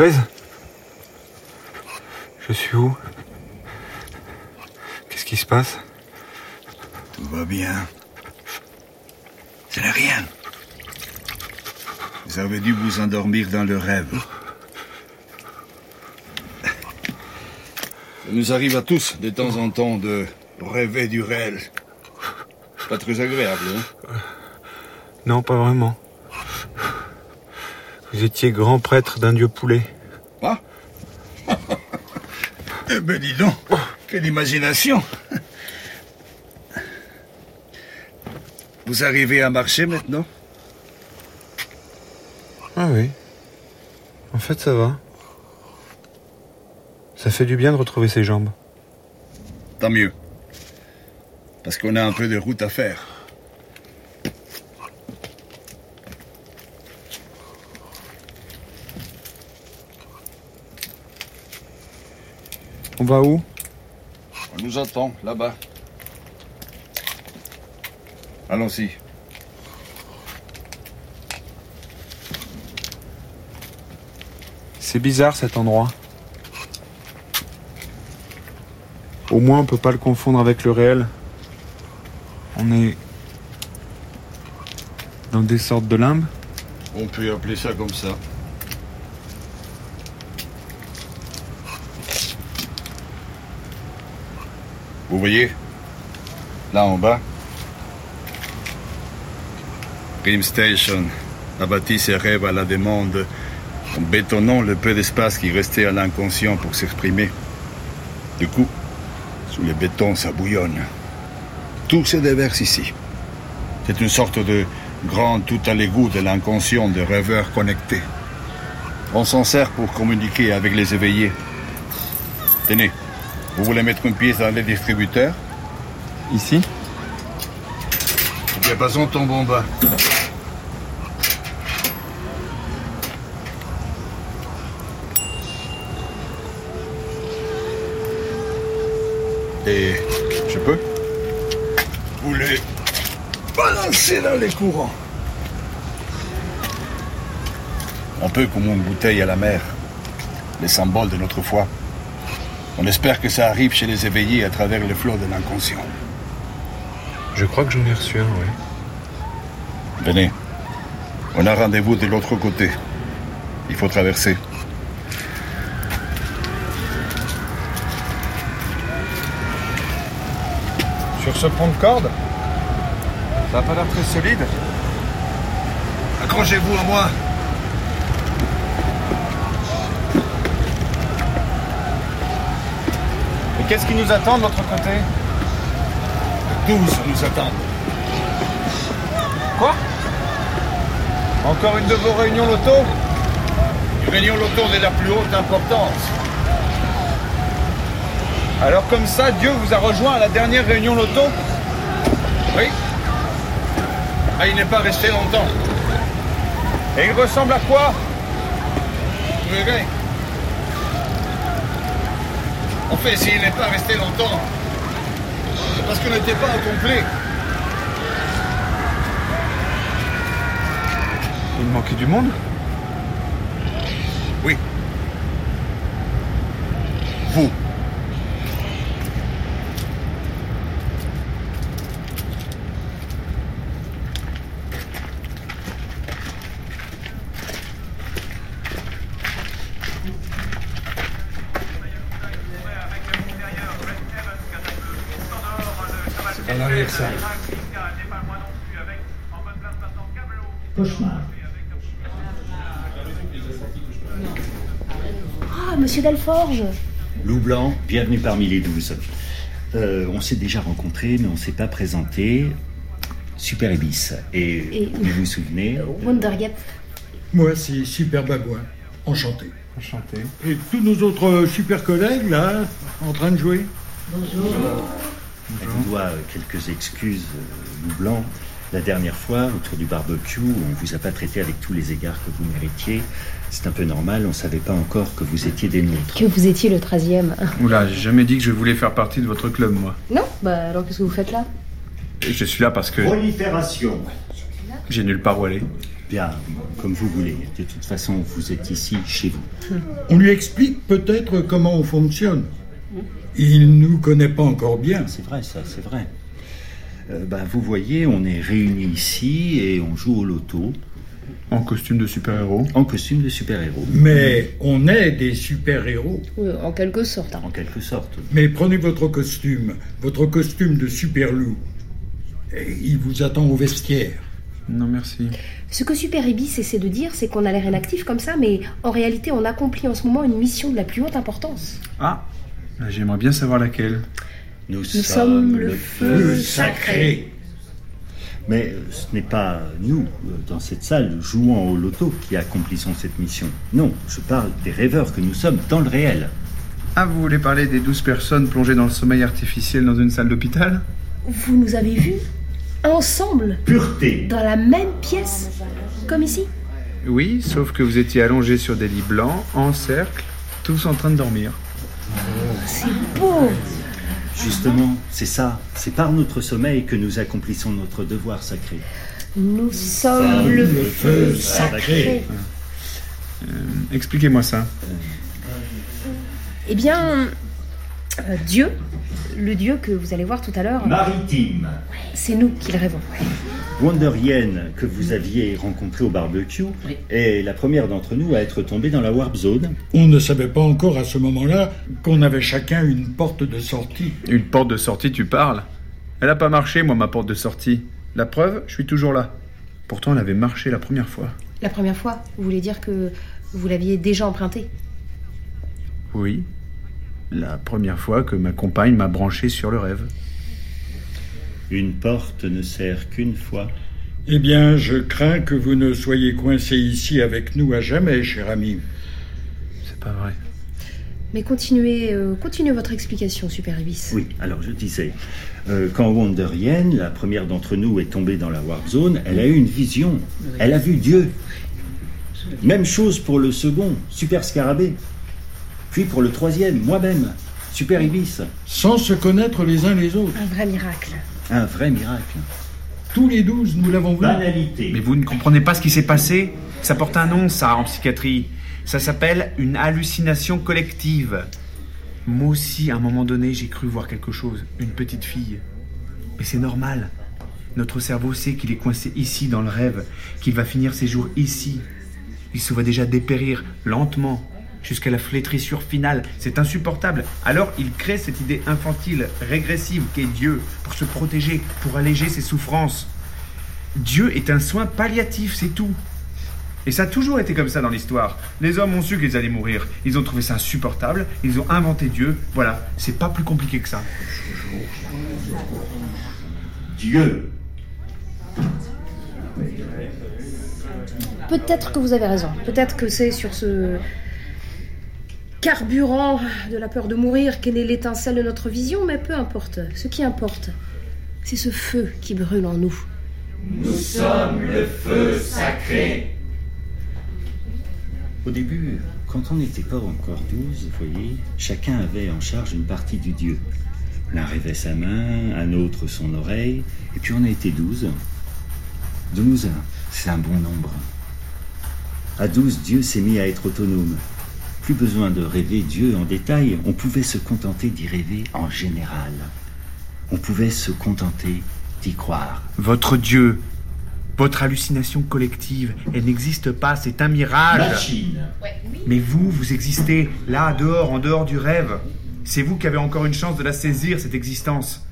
Lopez Je suis où? Qu'est-ce qui se passe? Tout va bien. Ce n'est rien. Vous avez dû vous endormir dans le rêve. Ça nous arrive à tous, de temps en temps, de rêver du réel. Pas très agréable, hein? Non, pas vraiment. Vous étiez grand prêtre d'un dieu poulet. Ah Eh ben dis donc, quelle imagination Vous arrivez à marcher maintenant? Ah oui. En fait, ça va. Ça fait du bien de retrouver ses jambes. Tant mieux. Parce qu'on a un peu de route à faire. On va où On nous attend, là-bas. Allons-y. C'est bizarre cet endroit. Au moins, on peut pas le confondre avec le réel. On est dans des sortes de limbes. On peut appeler ça comme ça. Vous voyez? Là en bas Grim Station a bâti ses rêves à la demande en bétonnant le peu d'espace qui restait à l'inconscient pour s'exprimer. Du coup, sous le béton, ça bouillonne. Tout se déverse ici. C'est une sorte de grand tout à l'égout de l'inconscient de rêveurs connectés. On s'en sert pour communiquer avec les éveillés. Tenez, vous voulez mettre une pièce dans les distributeurs Ici Le diapason tombe en bas. Et je peux Vous les balancer dans les courants. Un peu comme une bouteille à la mer. Les symboles de notre foi. On espère que ça arrive chez les éveillés à travers le flot de l'inconscient. Je crois que j'en ai reçu un, oui. Venez. On a rendez-vous de l'autre côté. Il faut traverser. Sur ce pont de corde? Ça a pas l'air très solide. Accrochez-vous à moi. Qu'est-ce qui nous attend de l'autre côté Tous nous attendent. Quoi Encore une de vos réunions loto Une réunion loto de la plus haute importance. Alors comme ça, Dieu vous a rejoint à la dernière réunion loto Oui. Ah, il n'est pas resté longtemps. Et il ressemble à quoi? Vous verrez. En fait, s'il n'est pas resté longtemps, parce qu'on n'était pas au complet. Il manquait du monde Ah, monsieur Delforge Loup Blanc, bienvenue parmi les douze. Euh, on s'est déjà rencontrés, mais on ne s'est pas présenté. Super Ibis. Et, Et- vous vous souvenez Wondergap. Moi, c'est Super Babouin. Enchanté. Enchanté. Et tous nos autres super collègues, là, en train de jouer Elle vous doit euh, quelques excuses, euh, Loup Blanc. La dernière fois, autour du barbecue, on vous a pas traité avec tous les égards que vous méritiez. C'est un peu normal, on savait pas encore que vous étiez des nôtres. Que vous étiez le 13e. Oula, j'ai jamais dit que je voulais faire partie de votre club, moi. Non Bah alors qu'est-ce que vous faites là? Je suis là parce que Prolifération j'ai nulle part où aller. Bien, comme vous voulez. De toute façon, vous êtes ici, chez vous. On lui explique peut-être comment on fonctionne. Il nous connaît pas encore bien. C'est vrai, ça, c'est vrai. Euh, bah, vous voyez, on est réunis ici et on joue au loto En costume de super-héros. en costume de super-héros. Mais on est des super-héros. Oui, en quelque sorte. hein. En quelque sorte. Mais prenez votre costume, votre costume de super-loup. Il vous attend au vestiaire. Non, merci. Ce que Super Ibis essaie de dire, c'est qu'on a l'air inactif comme ça, mais en réalité, on accomplit en ce moment une mission de la plus haute importance. Ah, j'aimerais bien savoir laquelle. Nous, sommes le feu sacré. Mais euh, ce n'est pas nous, euh, dans cette salle, jouant au loto, qui accomplissons cette mission. Non, je parle des rêveurs que nous sommes dans le réel. Ah, vous voulez parler des douze personnes plongées dans le sommeil artificiel dans une salle d'hôpital? Vous nous avez vus ensemble, Pureté dans la même pièce, comme ici? Oui, sauf que vous étiez allongés sur des lits blancs, en cercle, tous en train de dormir. Justement, c'est ça. C'est par notre sommeil que nous accomplissons notre devoir sacré. Nous sommes le feu sacré. Expliquez-moi ça. Eh bien, euh, Dieu, le Dieu que vous allez voir tout à l'heure, Maritime c'est nous qui le rêvons. Yen, que vous aviez rencontré au barbecue, est la première d'entre nous à être tombée dans la Warp Zone. On ne savait pas encore à ce moment-là qu'on avait chacun une porte de sortie. Une porte de sortie, tu parles? Elle a pas marché, moi, ma porte de sortie. La preuve, je suis toujours là. Pourtant, elle avait marché la première fois. La première fois, vous voulez dire que vous l'aviez déjà emprunté Oui. La première fois que ma compagne m'a branché sur le rêve. Une porte ne sert qu'une fois. Eh bien, je crains que vous ne soyez coincé ici avec nous à jamais, cher ami. C'est pas vrai. Mais continuez, euh, continuez votre explication, Super Ibis. Oui, alors je disais, euh, quand Wonder Yen, la première d'entre nous, est tombée dans la Warp Zone, elle a eu une vision. Elle a vu Dieu. Même chose pour le second, Super Scarabée. Puis pour le troisième, moi-même, Super Ibis. Sans se connaître les uns les autres. Un vrai miracle. Un vrai miracle. Tous les douze, nous l'avons vu. Banalité. Mais vous ne comprenez pas ce qui s'est passé? Ça porte un nom, ça, en psychiatrie. Ça s'appelle une hallucination collective. Moi aussi, à un moment donné, j'ai cru voir quelque chose. Une petite fille. Mais c'est normal. Notre cerveau sait qu'il est coincé ici, dans le rêve, qu'il va finir ses jours ici. Il se voit déjà dépérir, lentement, jusqu'à la flétrissure finale. C'est insupportable. Alors il crée cette idée infantile, régressive qu'est Dieu, pour se protéger, pour alléger ses souffrances. Dieu est un soin palliatif, c'est tout. Et ça a toujours été comme ça dans l'histoire. Les hommes ont su qu'ils allaient mourir. Ils ont trouvé ça insupportable. Ils ont inventé Dieu. Voilà, c'est pas plus compliqué que ça. Dieu. Peut-être que vous avez raison. Peut-être que c'est sur ce carburant de la peur de mourir qu'est née l'étincelle de notre vision, mais peu importe. Ce qui importe, c'est ce feu qui brûle en nous. Au début, quand on n'était pas encore douze, vous voyez, chacun avait en charge une partie du Dieu. L'un rêvait sa main, un autre son oreille, et puis on a été douze. Douze, c'est un bon nombre. À douze, Dieu s'est mis à être autonome. Plus besoin de rêver Dieu en détail, on pouvait se contenter d'y rêver en général. On pouvait se contenter d'y croire. Votre Dieu, votre hallucination collective, elle n'existe pas, c'est un mirage. Machine. Mais vous, vous existez là, dehors, en dehors du rêve. C'est vous qui avez encore une chance de la saisir, cette existence.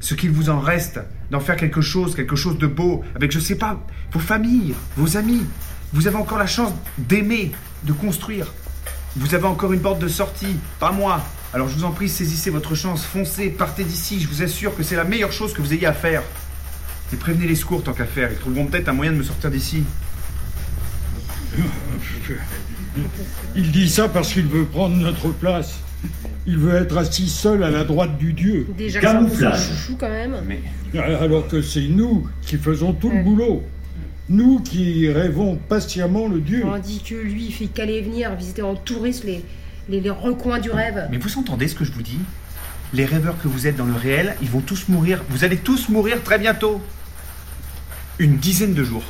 Ce qu'il vous en reste, d'en faire quelque chose, quelque chose de beau, avec, je sais pas, vos familles, vos amis. Vous avez encore la chance d'aimer, de construire. Vous avez encore une porte de sortie, pas moi. Alors je vous en prie, saisissez votre chance, foncez, partez d'ici, je vous assure que c'est la meilleure chose que vous ayez à faire. Et prévenez les secours tant qu'à faire. Ils trouveront peut-être un moyen de me sortir d'ici. Il dit ça parce qu'il veut prendre notre place. Il veut être assis seul à la droite du Dieu. Déjà Camouflage. chouchou quand même. Mais Alors que c'est nous qui faisons tout le boulot. Nous qui rêvons patiemment le Dieu. On dit que lui, il fait qu'aller et venir, visiter en touriste les, les, les recoins du rêve. Mais vous entendez ce que je vous dis? Les rêveurs que vous êtes dans le réel, ils vont tous mourir. Vous allez tous mourir très bientôt. Une dizaine de jours.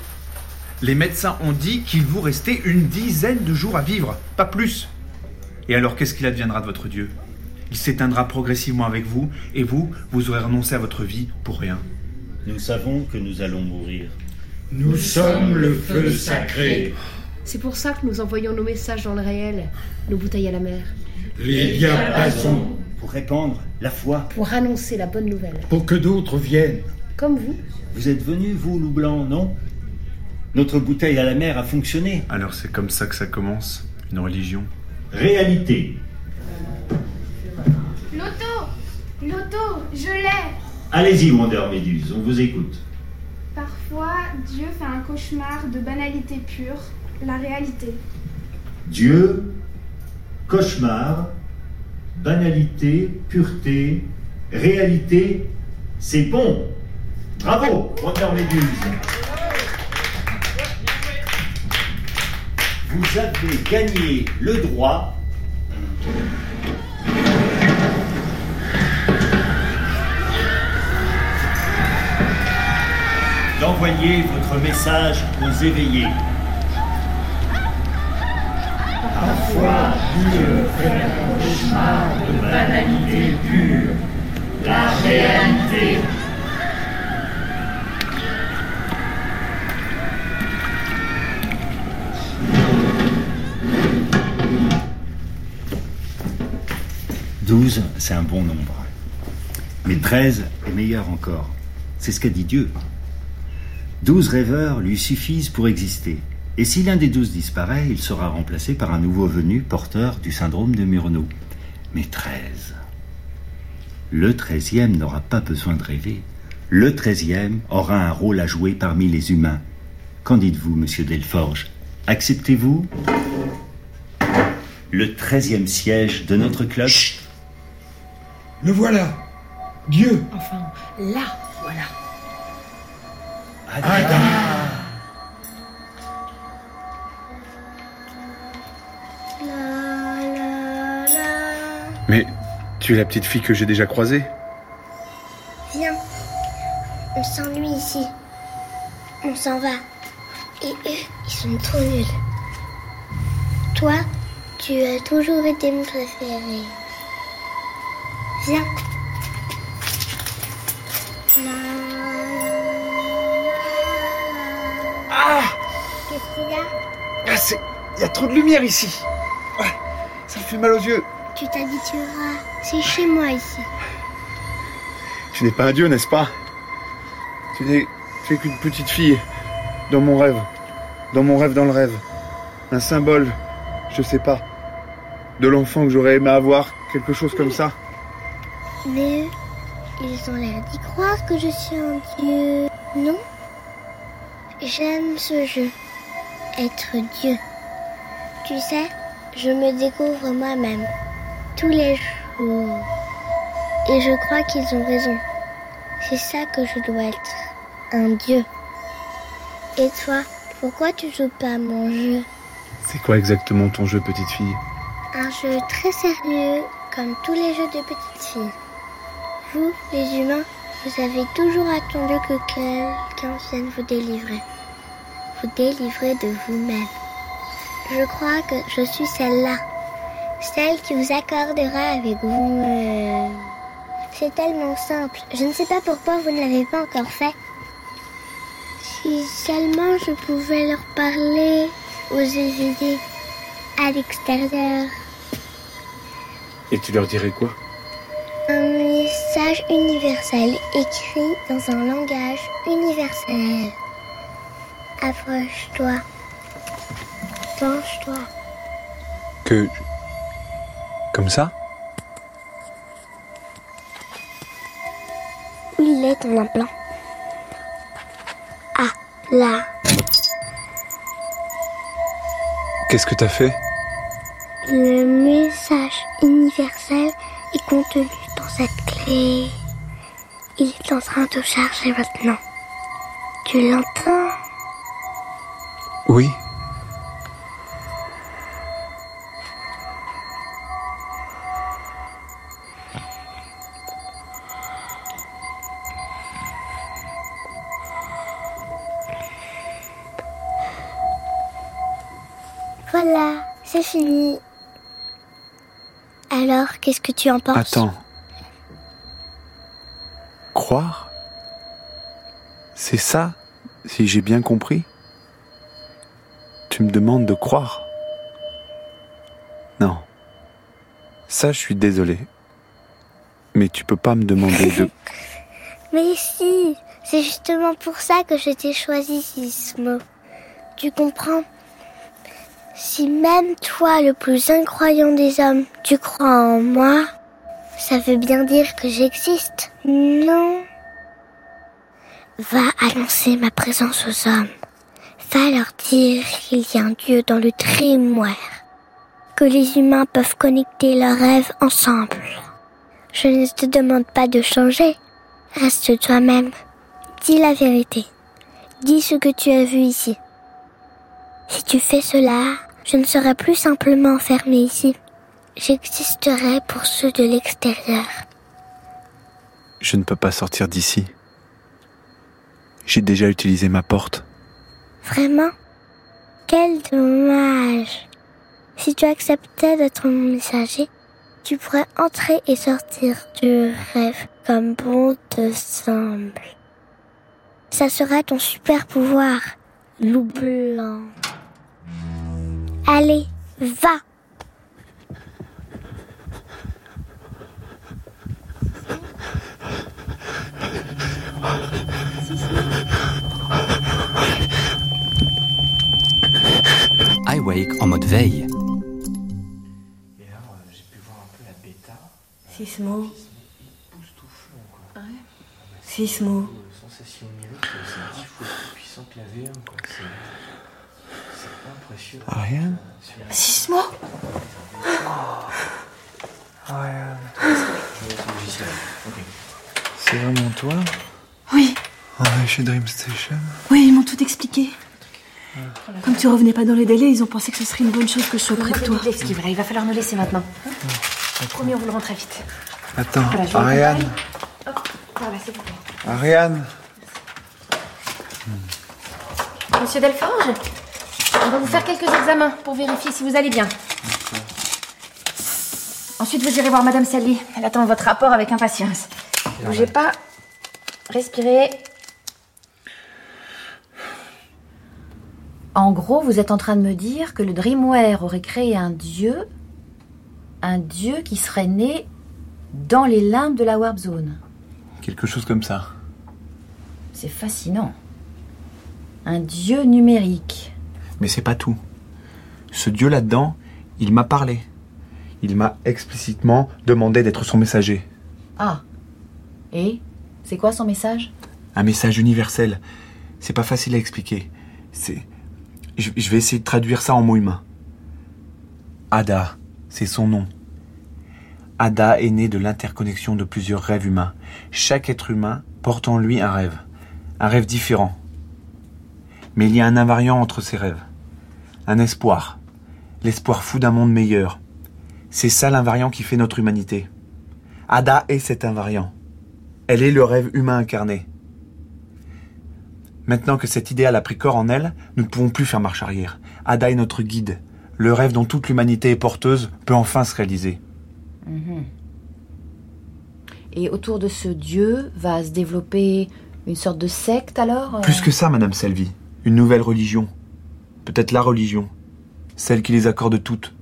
Les médecins ont dit qu'il vous restait une dizaine de jours à vivre, pas plus. Et alors qu'est-ce qu'il adviendra de votre Dieu? Il s'éteindra progressivement avec vous, et vous, vous aurez renoncé à votre vie pour rien. Nous savons que nous allons mourir. Nous sommes le feu sacré. C'est pour ça que nous envoyons nos messages dans le réel, nos bouteilles à la mer, Les diapasons. Pour répandre la foi. pour annoncer la bonne nouvelle. Pour que d'autres viennent. Comme vous. Vous êtes venus, vous, loup blanc, non? Notre bouteille à la mer a fonctionné. Alors c'est comme ça que ça commence, une religion. Réalité. Loto Loto, je l'ai Allez-y, Wonder Méduse, on vous écoute. Parfois, Dieu fait un cauchemar de banalité pure, la réalité. Dieu, cauchemar, banalité, pureté, réalité, c'est bon. Bravo, Wonder Méduse. Vous avez gagné le droit d'envoyer votre message aux éveillés. Douze, c'est un bon nombre. Mais treize est meilleur encore. C'est ce qu'a dit Dieu. Douze rêveurs lui suffisent pour exister. Et si l'un des douze disparaît, il sera remplacé par un nouveau venu porteur du syndrome de Murnau. Mais treize. Le treizième n'aura pas besoin de rêver. Le treizième aura un rôle à jouer parmi les humains. Qu'en dites-vous, monsieur Delforge? Acceptez-vous? Le treizième siège de notre club? Le voilà. Dieu. Enfin, là, voilà. Mais tu es la petite fille que j'ai déjà croisée Viens. On s'ennuie ici. On s'en va. Et eux, ils sont trop nuls. Toi, tu as toujours été mon préféré. Viens. Qu'est-ce qu'il y a? Ah, c'est... Il y a trop de lumière ici ça me fait mal aux yeux. Tu t'habitueras. C'est chez moi ici. Tu n'es pas un dieu, n'est-ce pas? Tu n'es, tu es qu'une petite fille dans mon rêve. Dans mon rêve dans le rêve. Un symbole, je sais pas. De l'enfant que j'aurais aimé avoir, quelque chose comme ça. Mais eux, ils ont l'air d'y croire que je suis un dieu. Non? J'aime ce jeu. Être dieu. Tu sais, je me découvre moi-même. Tous les jours. Et je crois qu'ils ont raison. C'est ça que je dois être. Un dieu. Et toi, pourquoi tu joues pas à mon jeu? C'est quoi exactement ton jeu, petite fille? Un jeu très sérieux, comme tous les jeux de petites filles. Vous, les humains, vous avez toujours attendu que quelqu'un vienne vous délivrer. Vous délivrer de vous-même. Je crois que je suis celle-là. Celle qui vous accordera avec vous-même. C'est tellement simple. Je ne sais pas pourquoi vous ne l'avez pas encore fait. Si seulement je pouvais leur parler, oser aider à l'extérieur. Et tu leur dirais quoi? Un message universel écrit dans un langage universel. Approche-toi. Penche-toi. Que... Comme ça Où il est ton implant Là. Qu'est-ce que t'as fait Le message universel est contenu dans cette clé. Il est en train de charger maintenant. Tu l'entends? Oui. Voilà, c'est fini. Alors, qu'est-ce que tu en penses? Attends. Croire? C'est ça, si j'ai bien compris? Tu me demandes de croire Non. Ça, je suis désolé. Mais tu peux pas me demander de... Mais si, c'est justement pour ça que je t'ai choisi, Sismo. Tu comprends? Si même toi, le plus incroyant des hommes, tu crois en moi, ça veut bien dire que j'existe, non Va annoncer ma présence aux hommes. Va leur dire qu'il y a un Dieu dans le Dreamware. Que les humains peuvent connecter leurs rêves ensemble. Je ne te demande pas de changer. Reste toi-même. Dis la vérité. Dis ce que tu as vu ici. Si tu fais cela, je ne serai plus simplement enfermé ici. J'existerai pour ceux de l'extérieur. Je ne peux pas sortir d'ici. J'ai déjà utilisé ma porte. Vraiment? Quel dommage. Si tu acceptais d'être mon messager, tu pourrais entrer et sortir du rêve comme bon te semble. Ça sera ton super pouvoir, loup blanc. Allez, va I Wake en mode veille. Sismo. Sismo. Ariane Sismo. Ariane. C'est vraiment toi Oui, On est chez Dream Station. Oui, ils m'ont tout expliqué. Comme tu revenais pas dans les délais, ils ont pensé que ce serait une bonne chose que je sois près de toi. Il va falloir nous laisser maintenant. Promis, on vous le rend très vite. Attends, Voilà, Ariane Hop, voilà. Ariane Monsieur Delforge, on va vous faire quelques examens pour vérifier si vous allez bien. Ensuite, vous irez voir Madame Sally. Elle attend votre rapport avec impatience. Bougez pas. Respirez. En gros, vous êtes en train de me dire que le Dreamware aurait créé un dieu, un dieu qui serait né dans les limbes de la Warp Zone. Quelque chose comme ça. C'est fascinant. Un dieu numérique. Mais c'est pas tout. Ce dieu là-dedans, il m'a parlé. Il m'a explicitement demandé d'être son messager. Ah. Et? C'est quoi son message? Un message universel. C'est pas facile à expliquer. C'est. Je, vais essayer de traduire ça en mots humains. Ada, c'est son nom. Ada est né de l'interconnexion de plusieurs rêves humains. Chaque être humain porte en lui un rêve. Un rêve différent. Mais il y a un invariant entre ces rêves. Un espoir. L'espoir fou d'un monde meilleur. C'est ça l'invariant qui fait notre humanité. Ada est cet invariant. Elle est le rêve humain incarné. Maintenant que cet idéal a pris corps en elle, nous ne pouvons plus faire marche arrière. Ada est notre guide. Le rêve dont toute l'humanité est porteuse peut enfin se réaliser. Mhm. Et autour de ce dieu va se développer une sorte de secte alors euh? Plus que ça, Madame Selvi. Une nouvelle religion. Peut-être la religion. Celle qui les accorde toutes.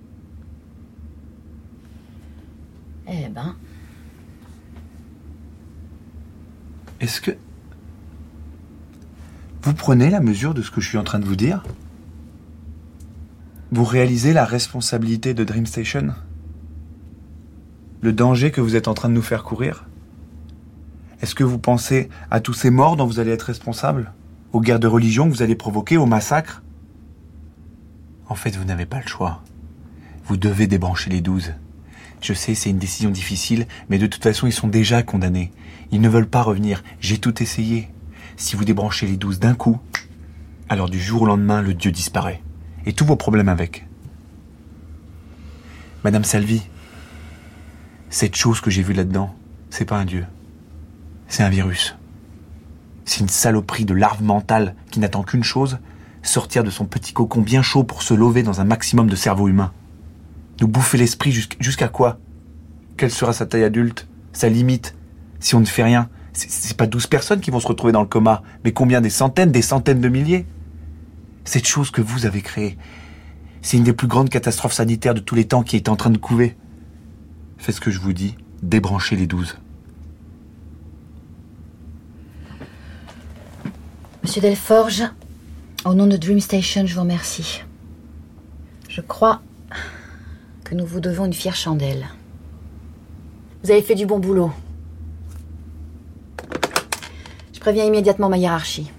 Eh ben, Est-ce que... Vous prenez la mesure de ce que je suis en train de vous dire? Vous réalisez la responsabilité de Dream Station? Le danger que vous êtes en train de nous faire courir? Est-ce que vous pensez à tous ces morts dont vous allez être responsable Aux guerres de religion que vous allez provoquer, au massacre En fait, vous n'avez pas le choix. Vous devez débrancher les douze. Je sais, c'est une décision difficile, mais de toute façon, ils sont déjà condamnés. Ils ne veulent pas revenir. J'ai tout essayé. Si vous débranchez les douze d'un coup, alors du jour au lendemain, le Dieu disparaît. Et tous vos problèmes avec. Madame Salvi, cette chose que j'ai vue là-dedans, c'est pas un Dieu. C'est un virus. C'est une saloperie de larve mentale qui n'attend qu'une chose, sortir de son petit cocon bien chaud pour se lever dans un maximum de cerveau humain. Nous bouffer l'esprit jusqu'à quoi? Quelle sera sa taille adulte? Sa limite? Si on ne fait rien C'est pas douze personnes qui vont se retrouver dans le coma, mais combien Des centaines, des centaines de milliers? Cette chose que vous avez créée, c'est une des plus grandes catastrophes sanitaires de tous les temps qui est en train de couver. Faites ce que je vous dis, débranchez les douze. Monsieur Delforge, au nom de Dream Station, je vous remercie. Je crois que nous vous devons une fière chandelle. Vous avez fait du bon boulot. Je préviens immédiatement ma hiérarchie.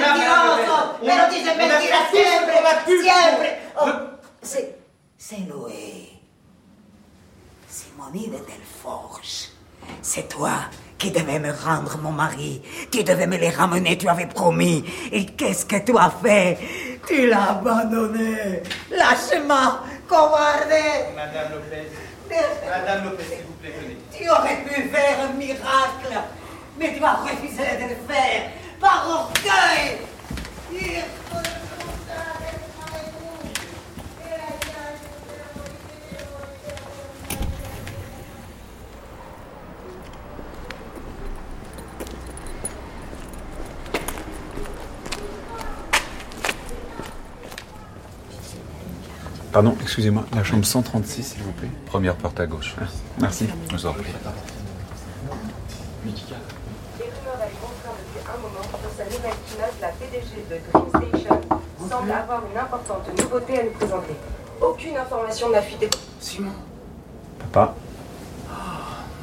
Mentiroso, pero dice mentira siempre, siempre. Oh, c'est, c'est Noé. Simonie de Delforge. C'est toi qui devais me rendre mon mari. Tu devais me les ramener, tu avais promis. Et qu'est-ce que tu as fait? Tu l'as abandonné. Lâche-moi, covarde. Madame Lopez. Madame Lopez, s'il vous plaît, venez. Tu aurais pu faire un miracle, mais tu as refusé de le faire par orgueil. Pardon, excusez-moi, la chambre 136, s'il vous plaît. Première porte à gauche. Merci. Je vous en prie. Les rumeurs train depuis un moment sa nouvelle keynote, la PDG de Station, semble avoir une importante nouveauté à nous présenter. Aucune information n'a fuité. Simon, Papa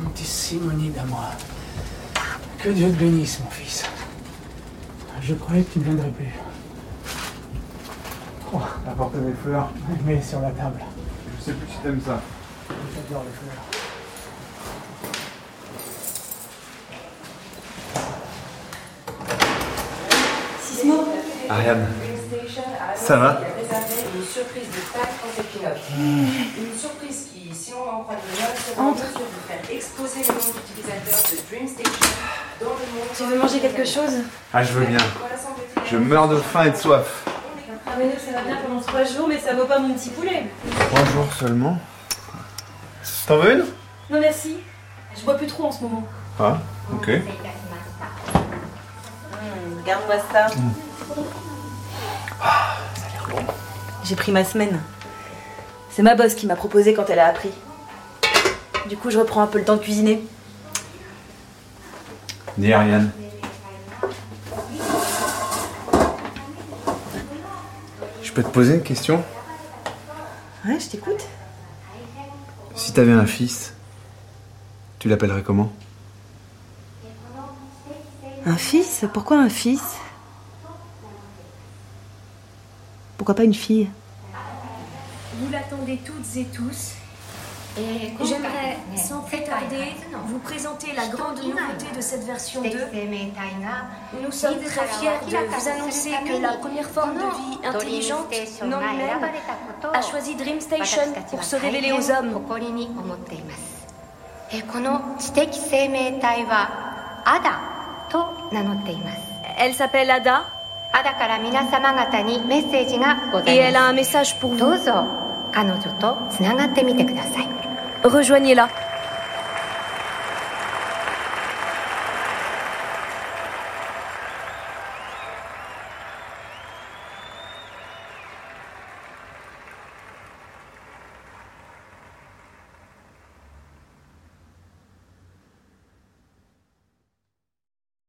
mon petit Simonie d'amour. Que Dieu te bénisse, mon fils. Je croyais que tu ne viendrais plus. Oh, Apporte mes fleurs. mets sur la table. Je sais plus si t'aimes ça. J'adore les fleurs. Sismo Ariane, Ça va? Une surprise de keynote. Une surprise qui, si on en croit les rumeurs, sera en mesure de faire exploser le nombre d'utilisateurs de Dream Station dans le monde. Tu veux manger quelque chose? Ah, je veux bien. Je meurs de faim et de soif. Mais nous, ça va bien pendant trois jours, mais ça vaut pas mon petit poulet. Trois jours seulement. T'en veux une? Non merci. Je bois plus trop en ce moment. Ah, ok. Regarde-moi ça. J'ai pris ma semaine. C'est ma boss qui m'a proposé quand elle a appris. Du coup, je reprends un peu le temps de cuisiner. Dis Ariane. Je peux te poser une question Ouais, je t'écoute. Si t'avais un fils, tu l'appellerais comment? Un fils? Pourquoi un fils? Pourquoi pas une fille? Vous l'attendez toutes et tous. J'aimerais, sans plus tarder, vous présenter la grande nouveauté de cette version 2. Nous sommes très fiers de vous annoncer que la première forme de vie intelligente, non même, a choisi Dream Station pour se révéler aux hommes. Elle s'appelle Ada. Et elle a un message pour vous. 彼女とつながってみてください Rejoignez-la.